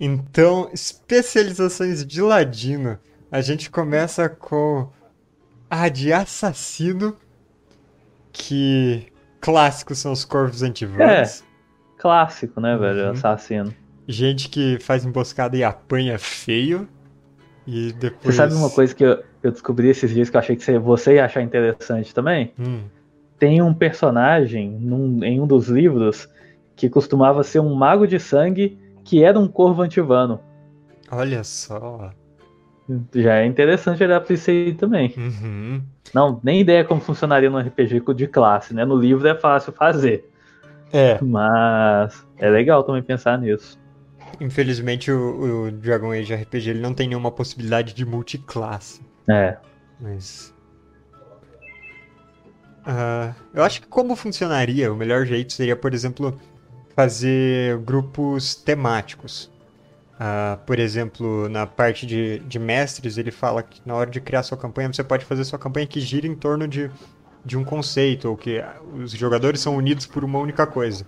Então, especializações de ladino. A gente começa com a de assassino, que clássicos são os corvos antivanos. É, clássico, né, velho? Uhum. Assassino. Gente que faz emboscada e apanha feio. E depois. Você sabe uma coisa que eu, eu descobri esses dias que eu achei que você ia achar interessante também? Hum. Tem um personagem num, em um dos livros que costumava ser um mago de sangue que era um corvo antivano. Olha só. Já é interessante olhar pra isso aí também. Uhum. Não, nem ideia como funcionaria no RPG de classe, né? No livro é fácil fazer. É. Mas é legal também pensar nisso. Infelizmente o, o Dragon Age RPG ele não tem nenhuma possibilidade de multiclasse. É. Mas. Uh, eu acho que como funcionaria, o melhor jeito seria, por exemplo, fazer grupos temáticos. Uh, por exemplo, na parte de, de mestres, ele fala que na hora de criar sua campanha, você pode fazer sua campanha que gira em torno de, de um conceito, ou que os jogadores são unidos por uma única coisa.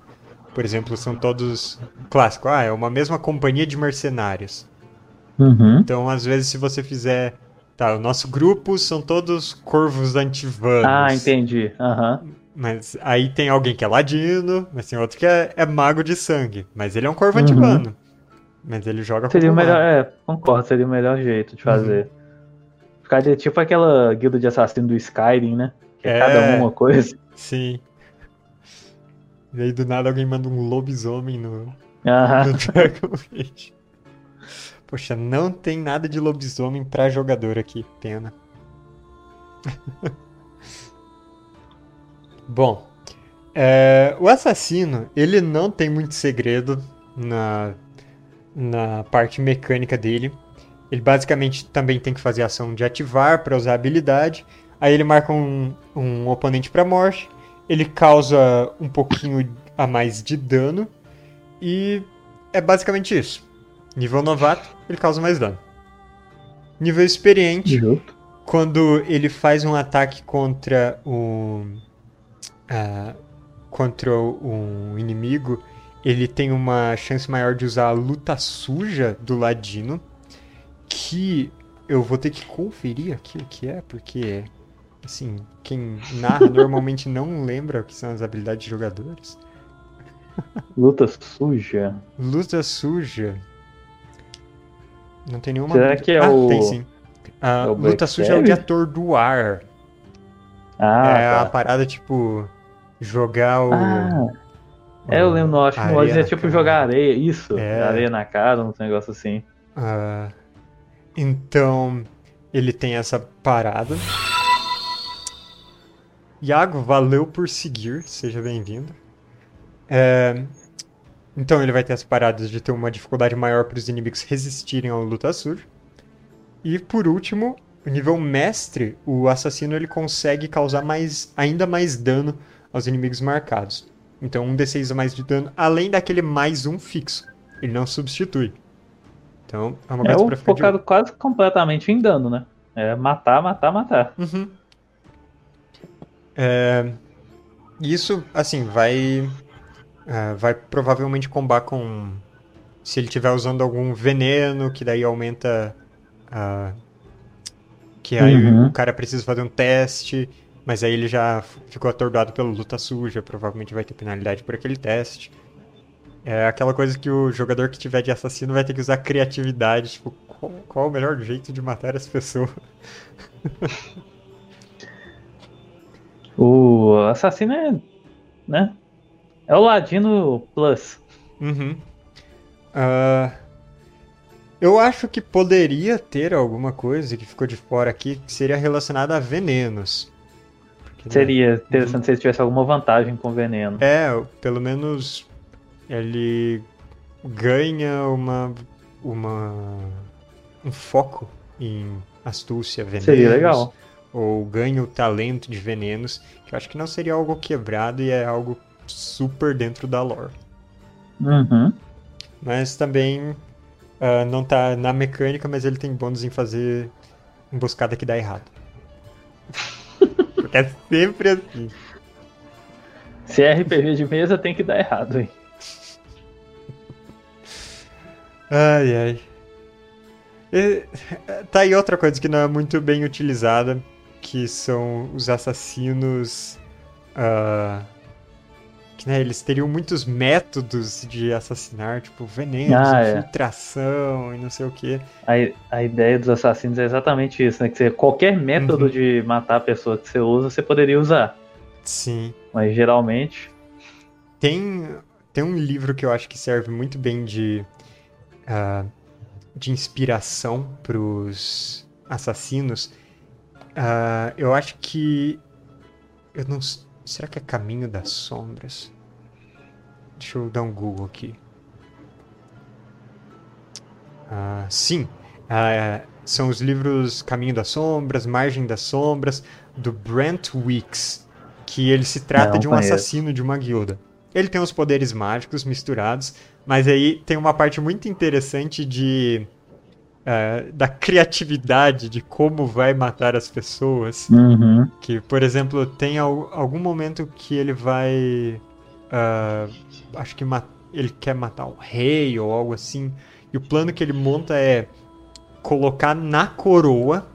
Por exemplo, são todos clássico, ah, é uma mesma companhia de mercenários. Uhum. Então, às vezes, se você fizer. Tá, o nosso grupo são todos corvos antivanos. Ah, entendi. Uhum. Mas aí tem alguém que é ladino, mas tem outro que é, é mago de sangue. Mas ele é um corvo uhum. Mas ele joga Seria o melhor, é, concordo, seria o melhor jeito de fazer. Uhum. Ficar tipo aquela guilda de assassino do Skyrim, né? Que é, é cada uma coisa. Sim. E aí do nada alguém manda um lobisomem no, Aham. no Dragon Age. Poxa, não tem nada de lobisomem pra jogador aqui, pena. Bom, é, o assassino, ele não tem muito segredo na, na parte mecânica dele. Ele basicamente também tem que fazer ação de ativar para usar a habilidade. Aí ele marca um, um oponente para morte ele causa um pouquinho a mais de dano. E é basicamente isso. Nível novato, ele causa mais dano. Nível experiente, quando ele faz um ataque contra um. Uh, contra um inimigo, ele tem uma chance maior de usar a luta suja do ladino. Que eu vou ter que conferir aqui o que é, porque Assim, quem narra normalmente não lembra o que são as habilidades de jogadores. Luta suja. Luta suja. Não tem nenhuma. Será que é ah, o. Tem sim. A é o luta suja é o de atordoar. Ah, é tá. a parada tipo. Jogar o. Ah. É, eu lembro, acho que no é tipo cara. jogar areia, isso, É. areia na cara, um negócio assim. Ah, então, ele tem essa parada. Iago, valeu por seguir, seja bem-vindo. É, Então ele vai ter as paradas de ter uma dificuldade maior para os inimigos resistirem ao luta suja. E por último, o nível mestre, o assassino ele consegue causar mais, ainda mais dano aos inimigos marcados. Então um D6 a mais de dano, além daquele mais um fixo. Ele não substitui. Então é uma É coisa o pra ficar de focado quase completamente em dano, né? É matar, matar, matar. Uhum. É, isso, assim, vai. é, vai provavelmente combar com. Se ele estiver usando algum veneno, que daí aumenta. a- que aí Uhum. o cara precisa fazer um teste, mas aí ele já ficou atordoado pela luta suja, provavelmente vai ter penalidade por aquele teste. É aquela coisa que o jogador que tiver de assassino vai ter que usar criatividade, tipo, qual, qual o melhor jeito de matar as pessoas? O assassino é. né? É o Ladino Plus. Uhum. Ah, eu acho que poderia ter alguma coisa que ficou de fora aqui que seria relacionada a venenos. Né, Seria interessante se ele tivesse alguma vantagem com veneno. É, pelo menos ele ganha uma, uma um foco em astúcia, venenos. Seria legal. Ou ganha o talento de venenos, que eu acho que não seria algo quebrado e é algo super dentro da lore. Uhum. Mas também ah, não tá na mecânica, mas ele tem bônus em fazer emboscada que dá errado. É sempre assim. Se é RPG de mesa, tem que dar errado, hein? Ai, ai. E, tá aí outra coisa que não é muito bem utilizada, que são os assassinos. Uh, que né, eles teriam muitos métodos de assassinar, tipo venenos, Ah, é. infiltração e não sei o que. A, a ideia dos assassinos é exatamente isso, né? Que você, qualquer método Uhum. de matar a pessoa que você usa, você poderia usar. Sim. Mas geralmente. Tem, tem um livro que eu acho que serve muito bem de, ah, de inspiração pros assassinos. Ah, eu acho que. Eu não. Será que é Caminho das Sombras? Deixa eu dar um Google aqui. Ah, sim. Ah, são os livros Caminho das Sombras, Margem das Sombras, do Brent Weeks. Que ele se trata Não de um conheço. assassino de uma guilda. Ele tem os poderes mágicos misturados, mas aí tem uma parte muito interessante de. Ah, da criatividade de como vai matar as pessoas. Uhum. Que, por exemplo, tem al- algum momento que ele vai. ah, acho que ele quer matar um rei ou algo assim. E o plano que ele monta é colocar na coroa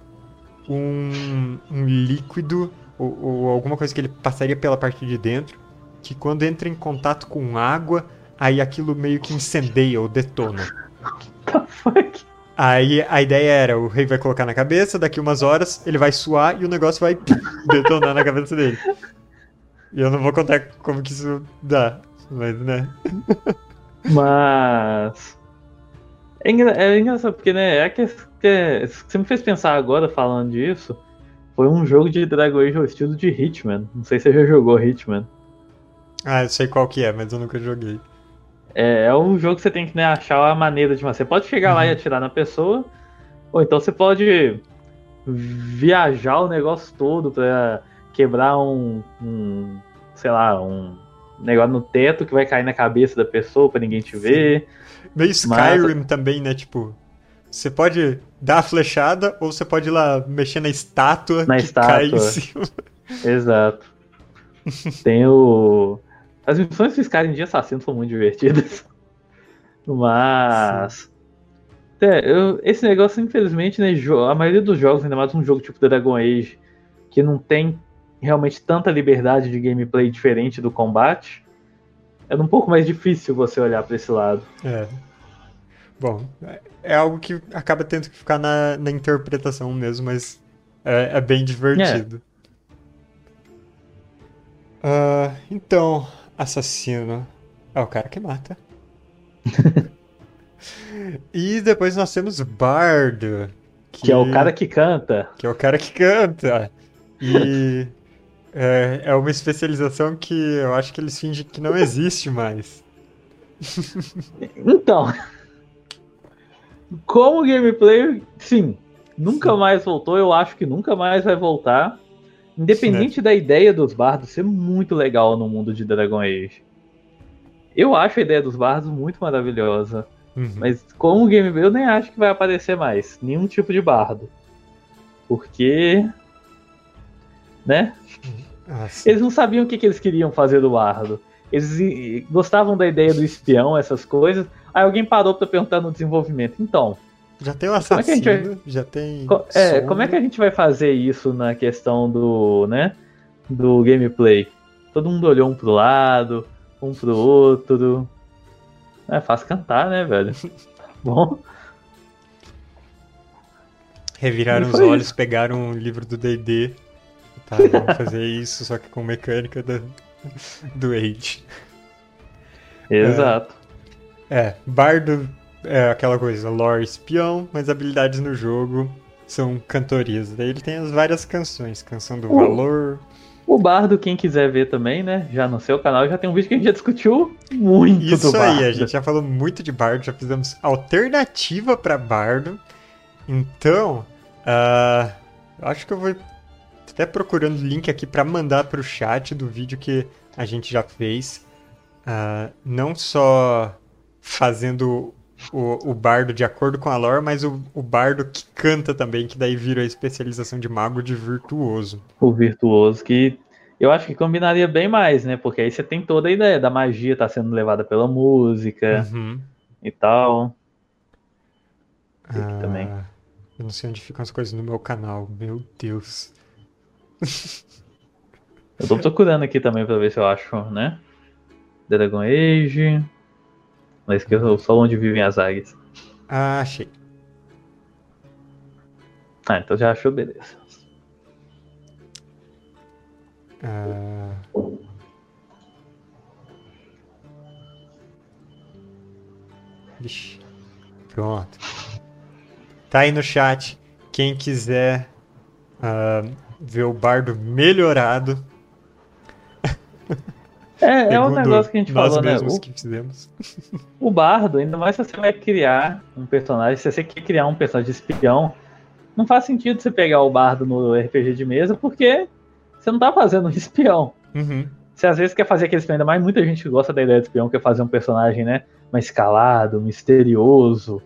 um, um líquido ou, ou alguma coisa que ele passaria pela parte de dentro. Que quando entra em contato com água, aí aquilo meio que incendeia ou detona. The fuck? Aí a ideia era, o rei vai colocar na cabeça, daqui umas horas ele vai suar e o negócio vai detonar na cabeça dele. E eu não vou contar como que isso dá, mas né. Mas. É, engra- é engraçado, porque, né? É que, que você me fez pensar agora falando disso. Foi um jogo de Dragon Age ao estilo de Hitman. Não sei se você já jogou Hitman. Ah, eu sei qual que é, mas eu nunca joguei. É, é um jogo que você tem que né, achar a maneira de. Você pode chegar lá e atirar na pessoa, ou então você pode viajar o negócio todo pra quebrar um, um, sei lá, um negócio no teto que vai cair na cabeça da pessoa pra ninguém te ver. Meio Skyrim também, né? Tipo, você pode dar a flechada ou você pode ir lá mexer na estátua Na que cai em estátua. cima. Exato. Tem o. As missões fiscais de assassino são muito divertidas. Mas. É, eu- esse negócio, infelizmente, né? A maioria dos jogos, ainda mais um jogo tipo Dragon Age, que não tem realmente tanta liberdade de gameplay diferente do combate, é um pouco mais difícil você olhar pra esse lado. É. Bom, é- é algo que acaba tendo que ficar na, na interpretação mesmo, mas é, é bem divertido. Ah, então, assassino é o cara que mata. e depois nós temos Bardo, Que é o cara que canta. que é o cara que canta. E é, é uma especialização que eu acho que eles fingem que não existe mais. Então. Como gameplay, sim. Nunca mais voltou, eu acho que nunca mais vai voltar. Independente da ideia dos bardos ser muito legal no mundo de Dragon Age. Eu acho a ideia dos bardos muito maravilhosa. Uhum. Mas como gameplay, eu nem acho que vai aparecer mais. Nenhum tipo de bardo. Porque. Né? Ah, sim. Eles não sabiam o que, que eles queriam fazer do bardo. Eles gostavam da ideia do espião, essas coisas. Aí alguém parou pra perguntar no desenvolvimento. Então, Já tem o é assassino, já tem. co- é, sombra. como é que a gente vai fazer isso na questão do, né, do gameplay? Todo mundo olhou um pro lado, um pro outro. É fácil cantar, né, velho? Tá Bom, Reviraram os olhos, isso. pegaram o livro do DD. Tá, vamos fazer isso, só que com mecânica da- do Age. exato. É, Bardo é aquela coisa, lore espião, mas habilidades no jogo são cantorias. Daí ele tem as várias canções, canção do Uh. valor. O Bardo, quem quiser ver também, né? Já no seu canal já tem um vídeo que a gente já discutiu muito Isso do aí, Bardo. a gente já falou muito de Bardo, já fizemos alternativa pra Bardo. Então, eu acho que eu vou até procurando o link aqui pra mandar pro chat do vídeo que a gente já fez. Ah, não só fazendo o, o bardo de acordo com a lore, mas o, o bardo que canta também, que daí vira a especialização de mago de virtuoso. o virtuoso, que eu acho que combinaria bem mais, né? Porque aí você tem toda a ideia da magia tá sendo levada pela música Uhum. e tal. Ah, também. Eu não sei onde ficam as coisas no meu canal. Meu Deus. Eu tô procurando aqui também pra ver se eu acho, né? Dragon Age. Não esqueça só onde vivem as águias. Ah, achei. Ah, então já achou, beleza. Ah, Vixe. Pronto. Tá aí no chat. Quem quiser ah, ver o bardo melhorado. É, é um negócio que a gente falou, né? O, que fizemos. o bardo, ainda mais se você vai criar um personagem, se você quer criar um personagem de espião, não faz sentido você pegar o bardo no RPG de mesa, porque você não tá fazendo um espião. Uhum. Você às vezes quer fazer aquele espião, ainda mais muita gente gosta da ideia de espião, quer fazer um personagem, né? Mais escalado, misterioso.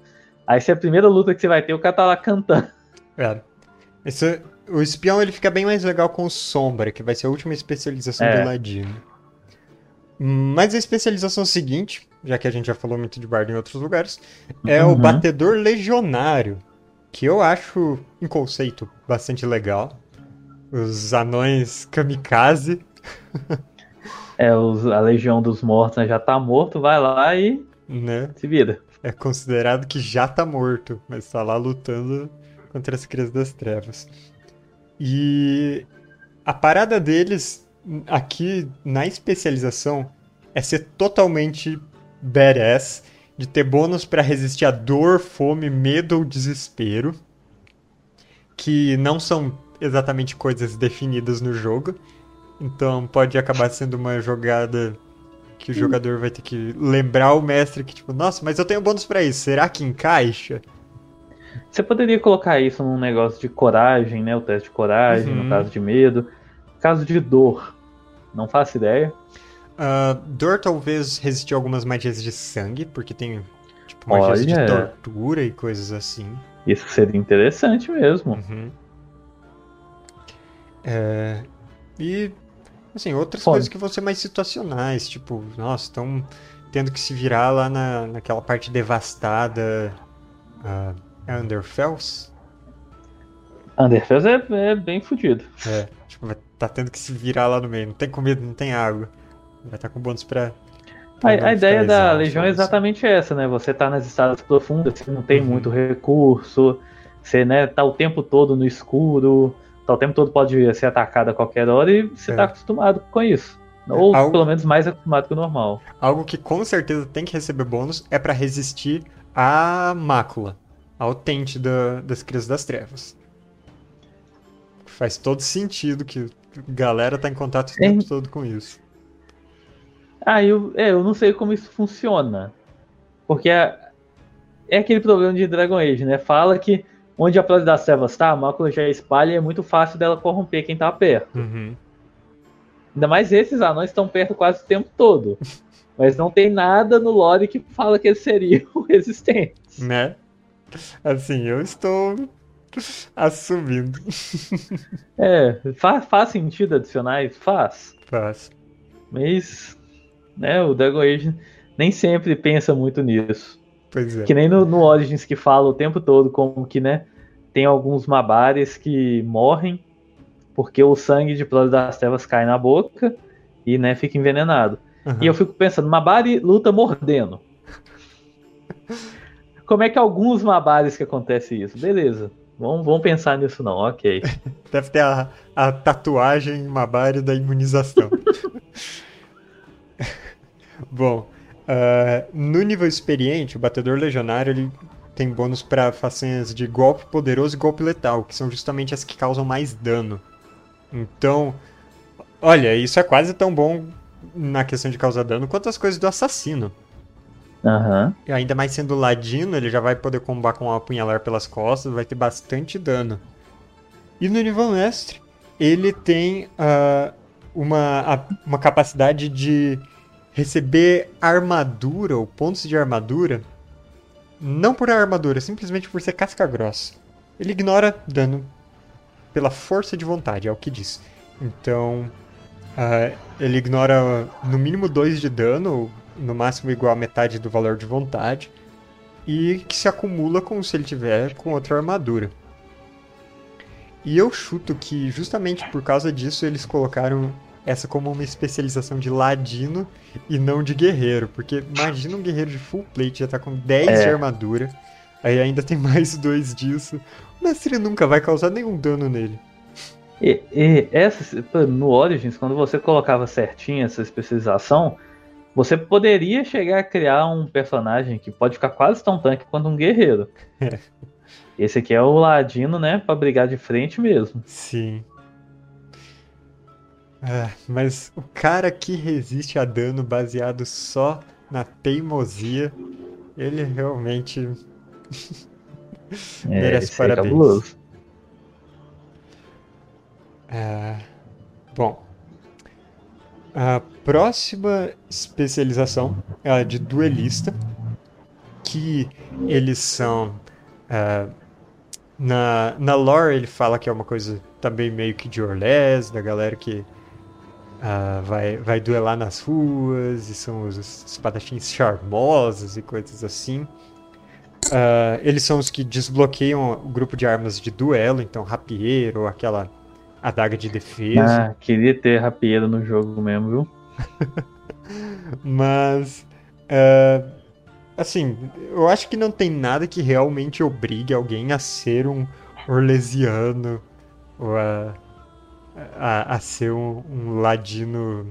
Aí se é a primeira luta que você vai ter, o cara tá lá cantando. É. Esse- o espião ele fica bem mais legal com o Sombra, que vai ser a última especialização É. do Ladino. Mas a especialização seguinte, já que a gente já falou muito de bardo em outros lugares, é o Uhum. Batedor Legionário, que eu acho um conceito bastante legal. Os anões kamikaze, É, os- a Legião dos Mortos né, já tá morto, vai lá e né? se vira. É considerado que já tá morto, mas tá lá lutando contra as crias das trevas. E a parada deles aqui na especialização é ser totalmente badass, de ter bônus pra resistir a dor, fome, medo ou desespero, que não são exatamente coisas definidas no jogo. Então pode acabar sendo uma jogada que o jogador vai ter que lembrar o mestre que, tipo, nossa, mas eu tenho bônus pra isso, será que encaixa? Você poderia colocar isso num negócio de coragem, né? O teste de coragem, Uhum. no caso de medo. Caso de dor, não faço ideia. Ah, dor talvez resistir a algumas magias de sangue, porque tem, tipo, magias de Olha. tortura e coisas assim. Isso seria interessante mesmo. Uhum. É, E, assim, outras Fome. coisas que vão ser mais situacionais, tipo, nossa, estão tendo que se virar lá na, naquela parte devastada. ah, é Underfells? Underfell é, é bem fodido. É, tipo, vai tá tendo que se virar lá no meio. Não tem comida, não tem água. Vai estar com bônus pra. pra A, a ideia da Legião é exatamente essa, né? Você tá nas estradas profundas, que não tem Uhum. muito recurso, você né, tá o tempo todo no escuro, tá o tempo todo pode ser atacado a qualquer hora e você É. tá acostumado com isso. Ou Algo- pelo menos mais acostumado que o normal. Algo que com certeza tem que receber bônus é pra resistir à mácula, ao tente da- das Crias das Trevas. Faz todo sentido que galera tá em contato o tempo todo com isso. Ah, eu, é, eu não sei como isso funciona. Porque é, é aquele problema de Dragon Age, né? Fala que onde a Plaza das Trevas tá, a mácula já espalha e é muito fácil dela corromper quem tá perto. Uhum. Ainda mais esses anões estão perto quase o tempo todo. Mas não tem nada no lore que fala que eles seriam resistentes. Né? Assim, eu estou assumindo. É, faz, faz sentido adicionar isso? Faz. Faz. Mas, né, o Dragon Age nem sempre pensa muito nisso. Pois é. Que nem no, no Origins que fala o tempo todo como que, né, tem alguns mabares que morrem porque o sangue de Plaza das Trevas cai na boca e, né, fica envenenado. Uhum. E eu fico pensando, Mabari luta mordendo. Como é que alguns Mabares que acontece isso? Beleza. Vamos, vamos pensar nisso não, ok. Deve ter a, a tatuagem Mabari da imunização. Bom, ah, no nível experiente, o Batedor Legionário ele tem bônus para façanhas de golpe poderoso e golpe letal, que são justamente as que causam mais dano. Então, olha, isso é quase tão bom na questão de causar dano quanto as coisas do assassino. Aham. E ainda mais sendo ladino, ele já vai poder combar com um apunhalar pelas costas, vai ter bastante dano. E no nível mestre, ele tem ah, uma, uma capacidade de receber armadura ou pontos de armadura, não por armadura, simplesmente por ser casca grossa. Ele ignora dano pela força de vontade, é o que diz. Então, ah, ele ignora no mínimo 2 de dano, no máximo igual a metade do valor de vontade. e que se acumula com se ele tiver com outra armadura. E eu chuto que justamente por causa disso eles colocaram essa como uma especialização de ladino e não de guerreiro, porque imagina um guerreiro de full plate já tá com 10 É. de armadura, aí ainda tem mais dois disso. O mestre nunca vai causar nenhum dano nele. E, e essa, no Origins, quando você colocava certinho essa especialização, você poderia chegar a criar um personagem que pode ficar quase tão tanque quanto um guerreiro. É. Esse aqui é o Ladino, né? Pra brigar de frente mesmo. Sim. Ah, mas o cara que resiste a dano baseado só na teimosia, ele realmente É, Merece é parabéns. cabuloso. Ah, bom, a próxima especialização é a de duelista, que eles são ah, na, na lore ele fala que é uma coisa também meio que de Orlés, da galera que ah, vai, vai duelar nas ruas e são os espadachins charmosos e coisas assim. Ah, eles são os que desbloqueiam o grupo de armas de duelo, então rapieiro, aquela adaga de defesa. Ah, queria ter rapieiro no jogo mesmo, viu? Mas, é, assim, eu acho que não tem nada que realmente obrigue alguém a ser um orlesiano ou a, a, a ser um, um ladino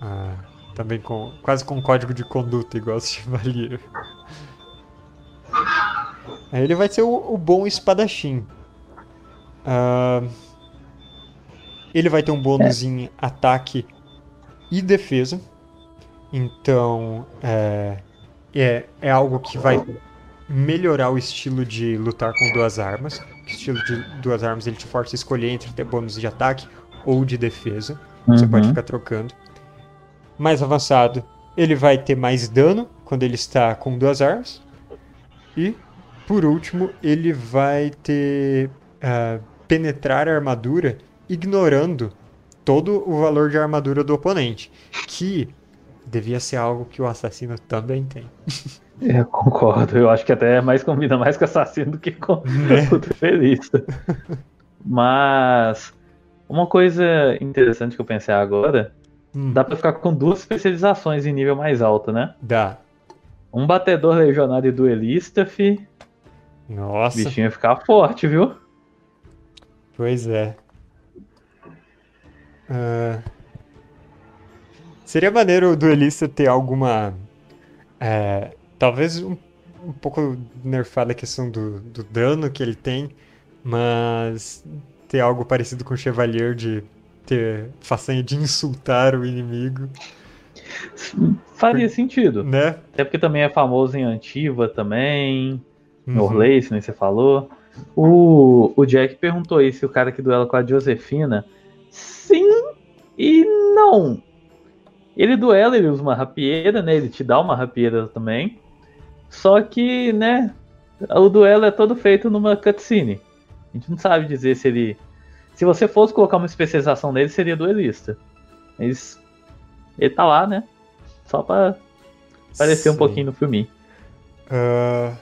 ah, também com quase com código de conduta, igual o Chevalier. Aí ele vai ser o, o bom espadachim. Ah, ele vai ter um bônus em ataque e defesa. Então, é, é, é algo que vai melhorar o estilo de lutar com duas armas. O estilo de duas armas ele te força a escolher entre ter bônus de ataque ou de defesa. Você Uhum. pode ficar trocando. Mais avançado, ele vai ter mais dano quando ele está com duas armas. E, por último, ele vai ter ah, penetrar a armadura ignorando todo o valor de armadura do oponente. Que devia ser algo que o assassino também tem. Eu concordo. Eu acho que até é mais combina mais com assassino do que com Né? o duelista. Mas uma coisa interessante que eu pensei agora, Hum, dá pra ficar com duas especializações em nível mais alto, né? dá. Um batedor legionário e duelista, fi. O Nossa, bichinho ia ficar forte, viu? pois é. Ah, seria maneiro o duelista ter alguma. é, talvez um, um pouco nerfada a questão do, do dano que ele tem, mas ter algo parecido com o Chevalier de ter façanha de insultar o inimigo, Faria sentido. né? Até porque também é famoso em Antiva também. Uhum. Se nem você falou. O, o Jack perguntou aí se o cara que duela com a Josefina. E não. Ele duela, ele usa uma rapieira, né? Ele te dá uma rapieira também. Só que, né? O duelo é todo feito numa cutscene. A gente não sabe dizer se ele. Se você fosse colocar uma especialização nele, seria duelista. Mas ele tá lá, né? Só pra aparecer um pouquinho no filme. Ah,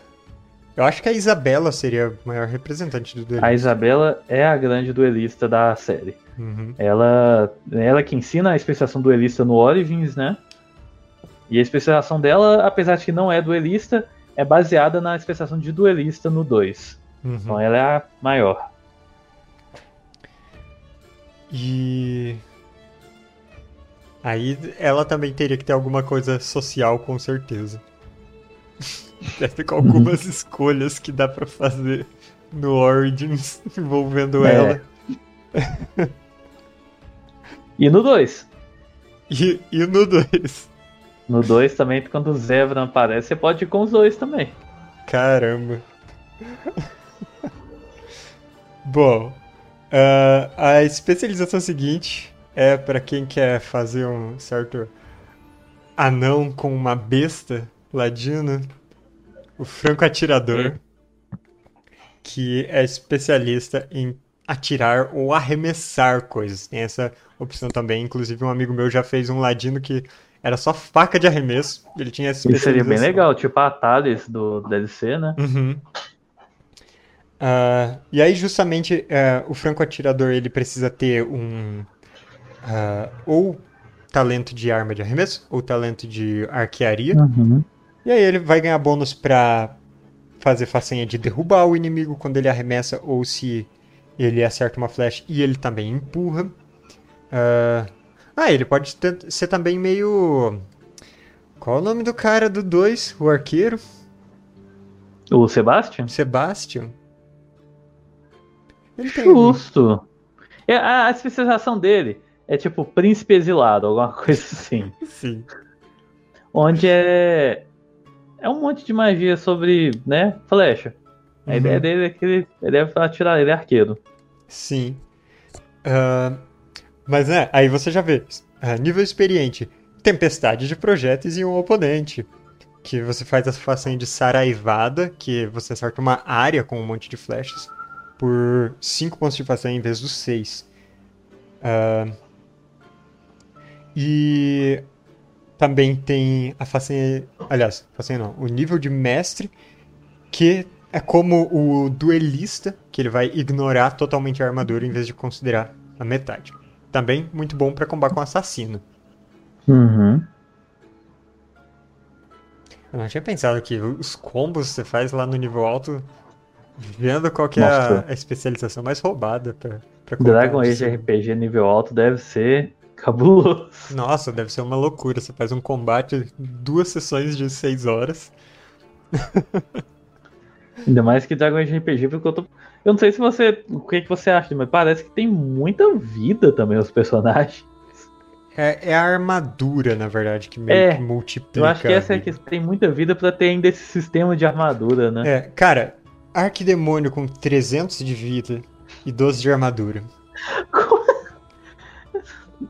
eu acho que a Isabela seria a maior representante do duelista. A Isabela é a grande duelista da série. Uhum. Ela, ela que ensina a especialização duelista no Origins, né? E a especialização dela, apesar de que não é duelista, é baseada na especialização de duelista no 2. Uhum. Então ela é a maior. E aí ela também teria que ter alguma coisa social, com certeza. Deve ter com algumas escolhas que dá pra fazer no Origins envolvendo É. ela. E no 2? E, e no 2. No 2 também, quando o Zevran aparece, você pode ir com os dois também. Caramba. Bom, ah, a especialização seguinte é pra quem quer fazer um certo anão com uma besta ladino, o franco atirador, que é especialista em atirar ou arremessar coisas. Tem essa opção também. Inclusive, um amigo meu já fez um ladino que era só faca de arremesso. Ele tinha essa Isso seria bem legal, tipo a Thales do DLC, né? Uhum. Ah, e aí, justamente, eh, o franco-atirador ele precisa ter um. ah, ou talento de arma de arremesso, ou talento de arquearia. Uhum. E aí, ele vai ganhar bônus pra fazer façanha de derrubar o inimigo quando ele arremessa, ou se ele acerta uma flecha e ele também empurra. Ah, ah, ele pode ter- ser também meio. Qual é o nome do cara do 2? O arqueiro? O Sebastian? Sebastian? Ele tem. Justo. É, a, a especialização dele é tipo príncipe exilado, alguma coisa assim. Sim. Onde é. É um monte de magia sobre, né? Flecha. A Uhum. ideia dele é que ele, ele deve atirar, ele é arqueiro. Sim. Ah, mas né, aí você já vê. ah, nível experiente. Tempestade de projéteis e um oponente. Que você faz a façanha de Saraivada, que você acerta uma área com um monte de flechas. Por 5 pontos de façanha em vez dos 6. e também tem a façanha. Aliás, façanha não. O nível de mestre, que é como o duelista, que ele vai ignorar totalmente a armadura em vez de considerar a metade. Também muito bom pra combater com assassino. Uhum. Eu não tinha pensado que os combos você faz lá no nível alto, vendo qual que é a, a especialização mais roubada pra, pra Dragon Age. RPG nível alto deve ser cabuloso. Nossa, deve ser uma loucura. Você faz um combate, duas sessões de seis horas. Ainda mais que Dragon Age RPG, porque eu tô. Eu não sei se você. O que, que você acha, mas parece que tem muita vida também os personagens. É, é a armadura, na verdade, que meio É, que multiplica. Eu acho que essa é questão. Tem muita vida pra ter ainda esse sistema de armadura, né? É, cara, Arquidemônio com 300 de vida e 12 de armadura.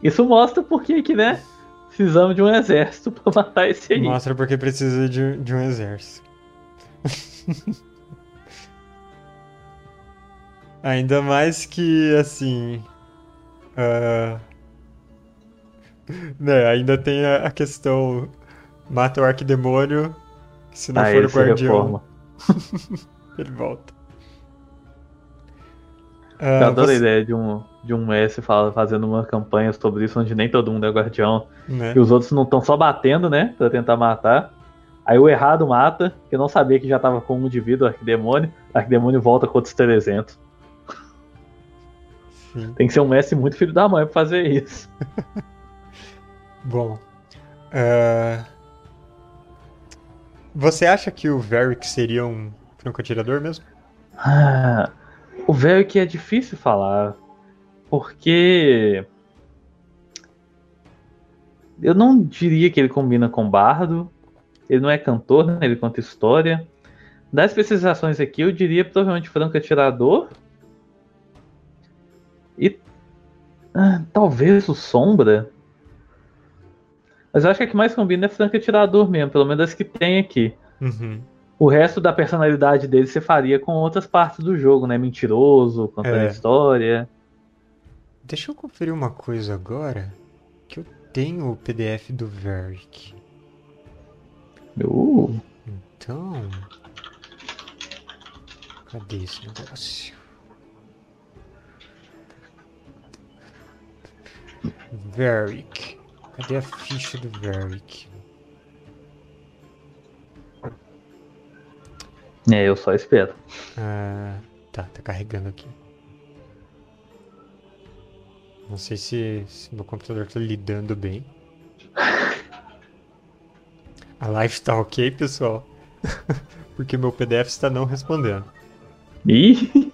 Isso mostra por que, que, né? Precisamos de um exército pra matar esse aí. Mostra porque precisa de, de um exército. Ainda mais que, assim. ah, né, ainda tem a, a questão. Mata o arquidemônio. que Se não Aí for o guardião, ele volta. Eu Ah, adoro a você- ideia de um, de um mestre fazendo uma campanha sobre isso, onde nem todo mundo é guardião. né? E os outros não estão só batendo, né? Pra tentar matar. Aí o errado mata, que não sabia que já tava com um de vida, o arquidemônio. O arquidemônio volta com outros 300. Sim. Tem que ser um mestre muito filho da mãe pra fazer isso. Bom. ah, Você acha que o Varric seria um franco-atirador mesmo? Ah, o que é difícil falar. Porque. Eu não diria que ele combina com bardo. Ele não é cantor, né? ele conta história. Das especializações aqui, eu diria provavelmente franco atirador. E. ah, talvez o Sombra. Mas eu acho que a que mais combina é franco atirador mesmo, pelo menos das que tem aqui. Uhum. O resto da personalidade dele você faria com outras partes do jogo, né? Mentiroso, contando É. história. Deixa eu conferir uma coisa agora. Que eu tenho o PDF do Varric. Uh, Então. Cadê esse negócio? Varric. Cadê a ficha do Varric? é, eu só espero. Ah, tá, tá carregando aqui. Não sei se, se meu computador tá lidando bem. A live tá ok, pessoal? Porque meu PDF está não respondendo. Ih!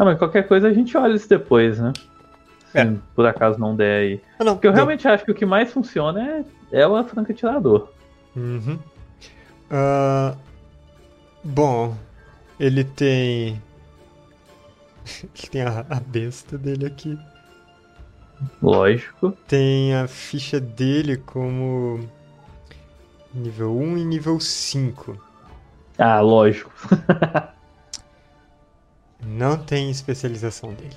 Ah, mas qualquer coisa a gente olha isso depois, né? Se É. por acaso não der aí. Ah, não. Porque eu deu. realmente acho que o que mais funciona é, é o franco atirador. Uhum. Ah, bom, ele tem. Ele tem a, a besta dele aqui. Lógico. Tem a ficha dele como nível 1 e nível 5. Ah, lógico. Não tem especialização dele.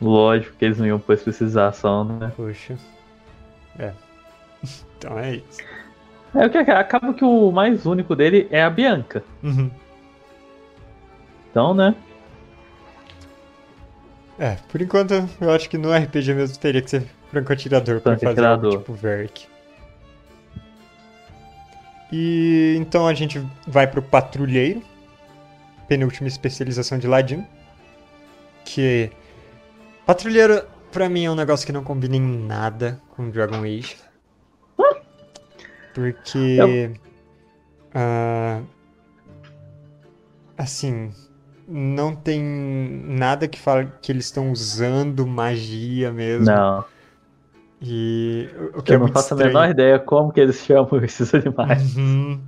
Lógico que eles não iam pôr especialização, né? Poxa. É. Então é isso. É o que acaba que o mais único dele é a Bianca. Uhum. Então, né? É, por enquanto eu acho que no RPG mesmo teria que ser franco-atirador pra fazer algo tipo Verk. E então a gente vai pro patrulheiro, penúltima especialização de Ladino. Que patrulheiro pra mim é um negócio que não combina em nada com Dragon Age. Porque. Uh, assim. Não tem nada que fala que eles estão usando magia mesmo. Não. E o que Eu é não faço estranho. a menor ideia como que eles chamam esses animais. Uhum.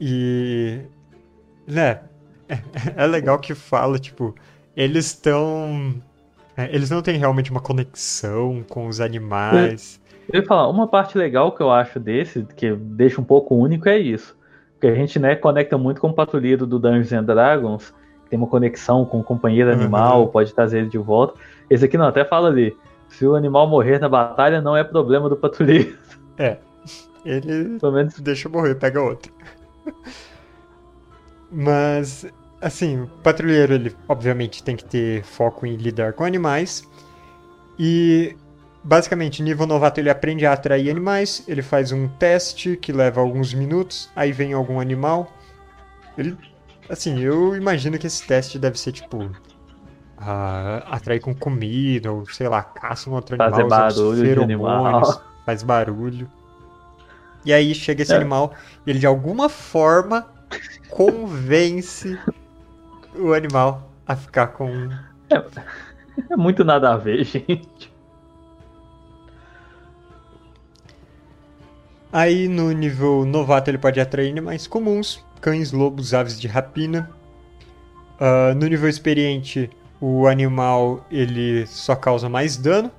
E. Né? É, é legal que fala, tipo, eles estão. é, eles não têm realmente uma conexão com os animais. Eu ia falar, uma parte legal que eu acho desse, que deixa um pouco único, é isso. Porque a gente, né, conecta muito com o patrulheiro do Dungeons and Dragons, que tem uma conexão com o companheiro Uhum. animal, pode trazer ele de volta. Esse aqui não, até fala ali. Se o animal morrer na batalha, não é problema do patrulheiro. Ele Pelo menos deixa morrer, pega outro. Mas, assim, o patrulheiro, ele obviamente tem que ter foco em lidar com animais. E, basicamente, nível novato ele aprende a atrair animais. Ele faz um teste que leva alguns minutos. Aí vem algum animal. Ele, assim, eu imagino que esse teste deve ser tipo. ah, atrair com comida, ou sei lá, caça um outro Fazer animal, barulho de animal. faz barulho. E aí chega esse É. animal e ele de alguma forma convence o animal a ficar com. é muito nada a ver, gente. Aí no nível novato ele pode atrair animais comuns, cães, lobos, aves de rapina. Ah, no nível experiente, o animal ele só causa mais dano.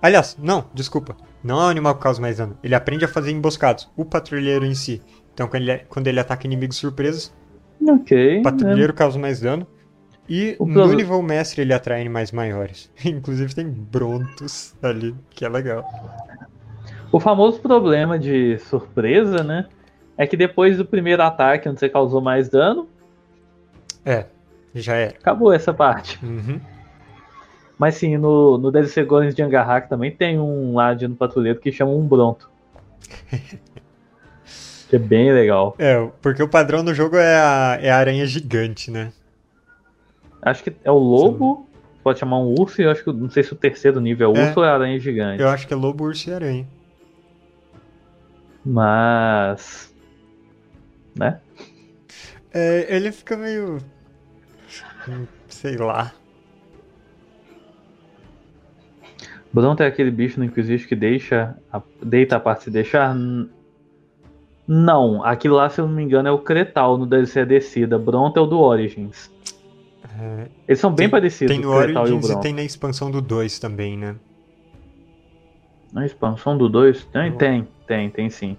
Aliás, não, desculpa. Não é o animal que causa mais dano. Ele aprende a fazer emboscados. O patrulheiro em si. Então quando ele, quando ele ataca inimigos surpresos, Ok. o patrulheiro causa mais dano. E O no problema- nível mestre ele atrai animais maiores. Inclusive tem Brontos ali, que é legal. O famoso problema de surpresa, né? É que depois do primeiro ataque, onde você causou mais dano, É, já era. acabou essa parte. Uhum. Mas sim, no, no DLC Golems de Angarhak também tem um lá no patrulheiro que chama um Bronto. é bem legal. É, porque o padrão do jogo é a, é a aranha gigante, né? Acho que é o lobo, pode chamar um urso, e eu acho que não sei se o terceiro nível é É. urso ou é aranha gigante. Eu acho que é lobo, urso e aranha. Mas. Né? É, ele fica meio. hum, Sei lá. Bronto é aquele bicho no Inquisition que deixa. a- deita a parte de deixar. Não, aquilo lá, se eu não me engano, é o Cretal no DLC a descida. Bronto é o do Origins. É, Eles são bem Tem- parecidos, tem no o Cretal e o Origins e tem na expansão do 2 também, né? Na expansão do 2? Tem, tem, tem, tem sim.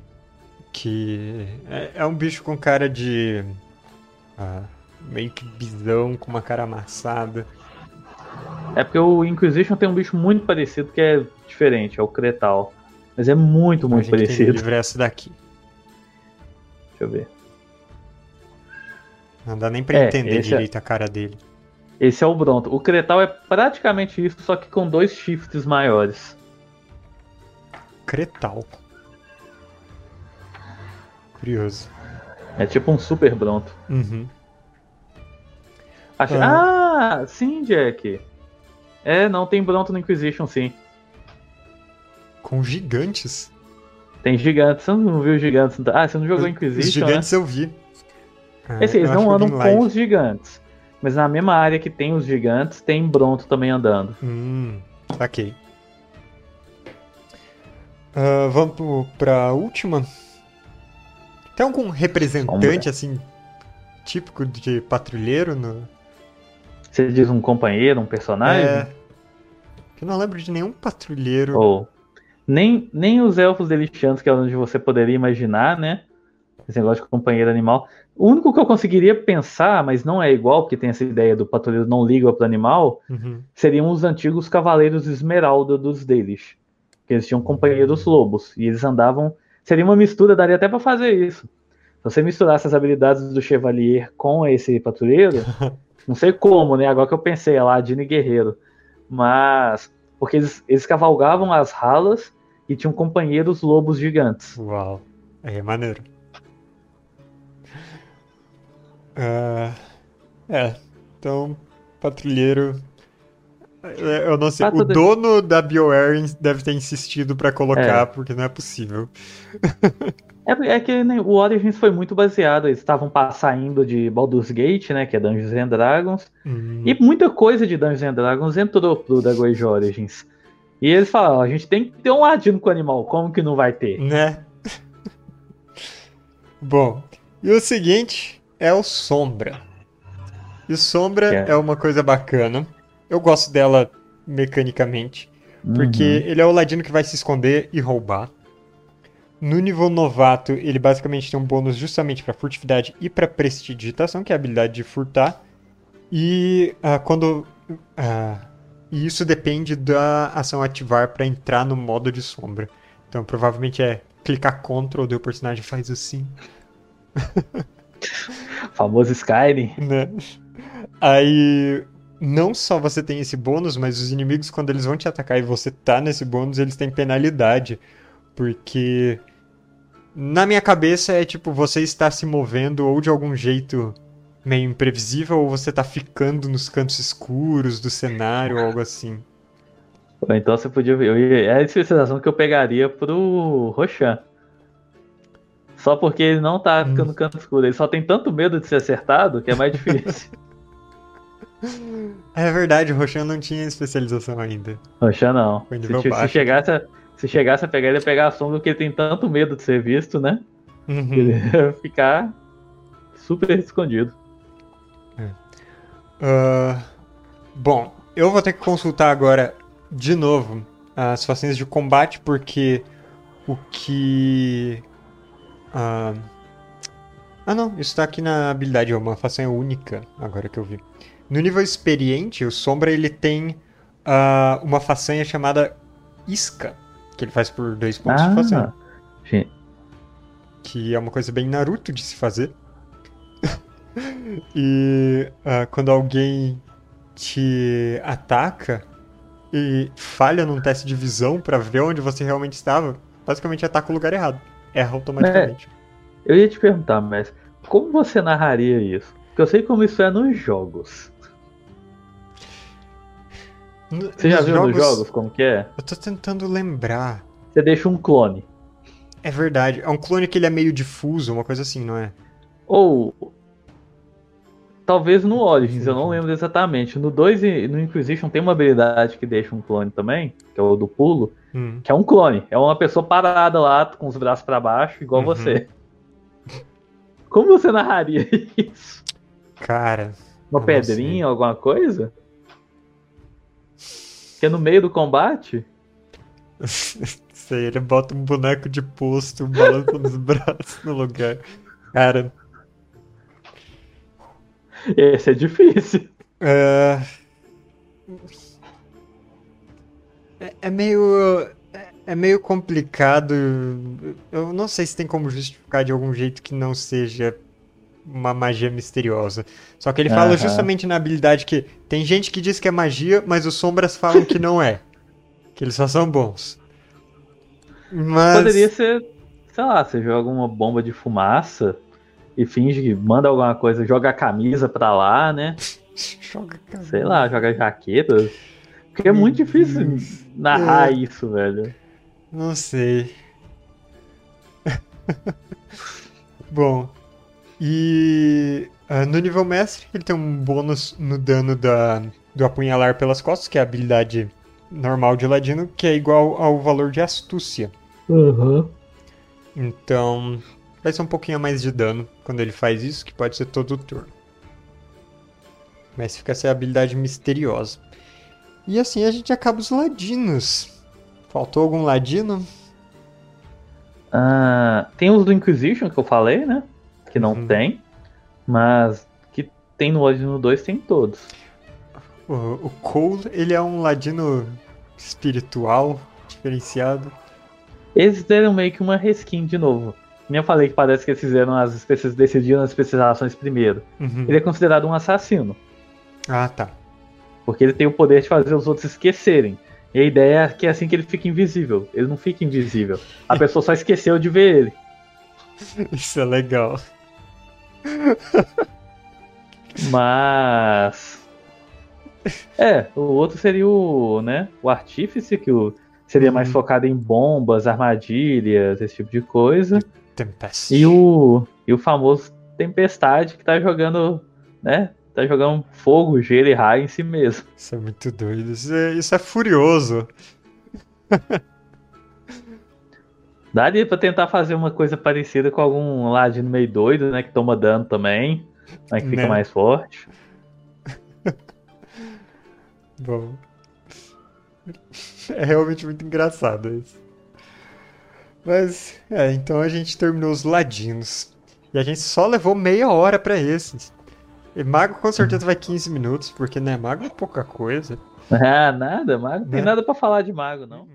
Que é, é um bicho com cara de. ah, meio que bisão, com uma cara amassada. É porque o Inquisition tem um bicho muito parecido que é diferente, é o Cretal. Mas é muito, a muito gente tem no parecido. livro essa daqui. Deixa eu ver. Não dá nem pra É, entender é- direito a cara dele. Esse é o Bronto. O Cretal é praticamente isso, só que com dois shifts maiores. Cretal. Curioso. É tipo um super Bronto. Uhum. Acho- Ah, sim, Jack. É, não, tem Bronto no Inquisition, sim. Com gigantes. Tem gigantes. Você não viu gigantes? Ah, você não jogou Os Inquisition, gigantes eu vi. Né? Assim, eles não andam live. com os gigantes. Mas na mesma área que tem os gigantes, tem Bronto também andando. Hum, ok. Ah, vamos pro, pra última. Tem algum representante, Sombra. assim, típico de patrulheiro? No... Você diz um companheiro, um personagem? É. Que eu não lembro de nenhum patrulheiro. Ou nem, nem os elfos deliciantes, que é onde você poderia imaginar, né? Esse negócio de companheiro animal. O único que eu conseguiria pensar, mas não é igual, porque tem essa ideia do patrulheiro não liga para o animal, Uhum. seriam os antigos cavaleiros Esmeralda dos deles. Que eles tinham companheiros lobos. E eles andavam. Seria uma mistura, daria até para fazer isso. Se você misturasse as habilidades do Chevalier com esse patrulheiro, não sei como, né? Agora que eu pensei, é Ladino e Guerreiro. Mas. Porque eles, eles cavalgavam as ralas e tinham companheiros lobos gigantes. Uau. É maneiro. Ah, é, então, patrulheiro. É, Eu não sei. O Patrulheiro. dono da BioWare deve ter insistido pra colocar, É. porque não é possível. É, é que né, o Origins foi muito baseado. Eles estavam pa- saindo de Baldur's Gate, né? Que é Dungeons and Dragons. Hum, E muita coisa de Dungeons and Dragons entrou pro Dragon Age Origins. E eles falaram, a gente tem que ter um ladino com o animal, como que não vai ter? Né? Bom, e o seguinte é o Sombra. E o Sombra é- é uma coisa bacana. Eu gosto dela mecanicamente. Porque Uhum. ele é o ladino que vai se esconder e roubar. No nível novato, ele basicamente tem um bônus justamente para furtividade e para prestidigitação, que é a habilidade de furtar. E ah, quando. ah, e isso depende da ação ativar para entrar no modo de sombra. Então provavelmente é clicar Ctrl, daí o personagem faz assim, Famoso Skyrim. né? Aí. Não só você tem esse bônus, mas os inimigos, quando eles vão te atacar e você tá nesse bônus, eles têm penalidade. Porque. Na minha cabeça é tipo, você está se movendo ou de algum jeito meio imprevisível, ou você tá ficando nos cantos escuros do cenário, ou algo assim. Então você podia ver. eu É a sensação que eu pegaria pro Roshan. Só porque ele não tá ficando no canto escuro. Ele só tem tanto medo de ser acertado que é mais difícil. É verdade, o Roshan não tinha especialização ainda. Roshan não. Se, se chegasse a, se chegasse a pegar ele, ia pegar a sombra porque ele tem tanto medo de ser visto, né? Uhum. Ele ia ficar super escondido. Ah, bom, eu vou ter que consultar agora de novo as façanhas de combate, porque o que. Ah, ah, não, isso tá aqui na habilidade, é uma façanha única, agora que eu vi. No nível experiente, o Sombra ele tem ah, uma façanha chamada Isca, que ele faz por dois pontos de façanha. gente, que é uma coisa bem Naruto de se fazer. e ah, quando alguém te ataca e falha num teste de visão pra ver onde você realmente estava, basicamente ataca o lugar errado. Erra automaticamente. eu ia te perguntar, mas como você narraria isso? Porque eu sei como isso é nos jogos. No- Você já viu nos jogos como que é? Eu tô tentando lembrar. Você deixa um clone. É verdade. É um clone que ele é meio difuso, uma coisa assim, não é? Ou. Talvez no Origins, eu não lembro exatamente. No 2 e no Inquisition tem uma habilidade que deixa um clone também, que é o do pulo, Hum. que é um clone. É uma pessoa parada lá, com os braços pra baixo, igual Uhum. você. Como você narraria isso? Cara. Uma pedrinha, alguma coisa? Que é no meio do combate? Sei, ele bota um boneco de posto balançando os braços no lugar. Cara, Esse é difícil. É... é- é meio. é- É meio complicado. Eu não sei se tem como justificar de algum jeito que não seja uma magia misteriosa. Só que ele fala justamente na habilidade que tem gente que diz que é magia, mas os sombras falam que não é. Que eles só são bons. Mas. Poderia ser, sei lá, você joga uma bomba de fumaça e finge que manda alguma coisa, joga a camisa pra lá, né? Joga cara. Sei lá, joga jaqueta. Porque é muito difícil narrar É. isso, velho. Não sei. Bom, e ah, no nível mestre ele tem um bônus no dano da, do apunhalar pelas costas, que é a habilidade normal de ladino, que é igual ao valor de astúcia. Uhum. Então vai ser um pouquinho a mais de dano quando ele faz isso, que pode ser todo o turno. Mas fica essa habilidade misteriosa. E assim a gente acaba os ladinos. Faltou algum ladino? Ah, tem os do Inquisition que eu falei, né? Que não Uhum. tem. Mas que tem no Ladino 2 tem todos. O, o Cole, ele é um ladino espiritual, diferenciado. Eles deram meio que uma reskin de novo. Nem eu falei que parece que eles fizeram as especializações, decidiram as especializações primeiro. Uhum. Ele é considerado um assassino. Ah, tá. Porque ele tem o poder de fazer os outros esquecerem. E a ideia é que é assim que ele fica invisível. Ele não fica invisível. A pessoa só esqueceu de ver ele. Isso é legal. Mas. É, o outro seria o, né, o artífice, que o, seria mais Uhum. focado em bombas, armadilhas, esse tipo de coisa. Tempest. E o, e o famoso Tempestade, que tá jogando, né, tá jogando fogo, gelo e raio em si mesmo. Isso é muito doido. Isso é, isso é furioso. Daria pra tentar fazer uma coisa parecida com algum ladino meio doido, né, que toma dano também, mas que fica Né. mais forte. Bom. É realmente muito engraçado isso. Mas, é, então a gente terminou os ladinos. E a gente só levou meia hora pra esses. E mago com certeza vai 15 minutos, porque né, mago é pouca coisa. Ah, nada, mago. Não tem Né? nada pra falar de mago, não.